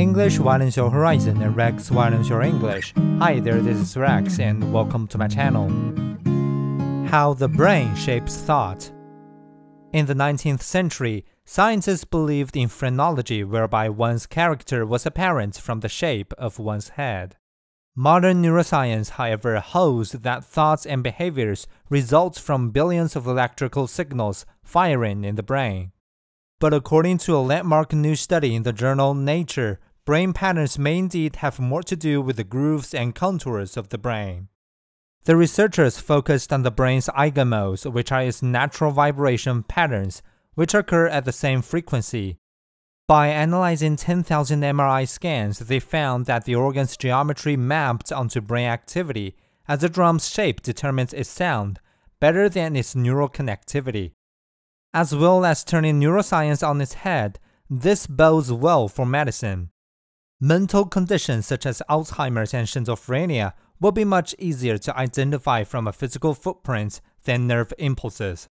English widens your horizon and Rex widens your English. Hi there, this is Rex and welcome to my channel. How the brain shapes thought. In the 19th century, scientists believed in phrenology whereby one's character was apparent from the shape of one's head. Modern neuroscience, however, holds that thoughts and behaviors result from billions of electrical signals firing in the brain. But according to a landmark new study in the journal Nature, brain patterns may indeed have more to do with the grooves and contours of the brain. The researchers focused on the brain's eigenmodes, which are its natural vibration patterns, which occur at the same frequency. By analyzing 10,000 MRI scans, they found that the organ's geometry mapped onto brain activity, as the drum's shape determines its sound, better than its neural connectivity as well as turning neuroscience on its head, this bodes well for medicine. Mental conditions such as Alzheimer's and schizophrenia will be much easier to identify from a physical footprint than nerve impulses.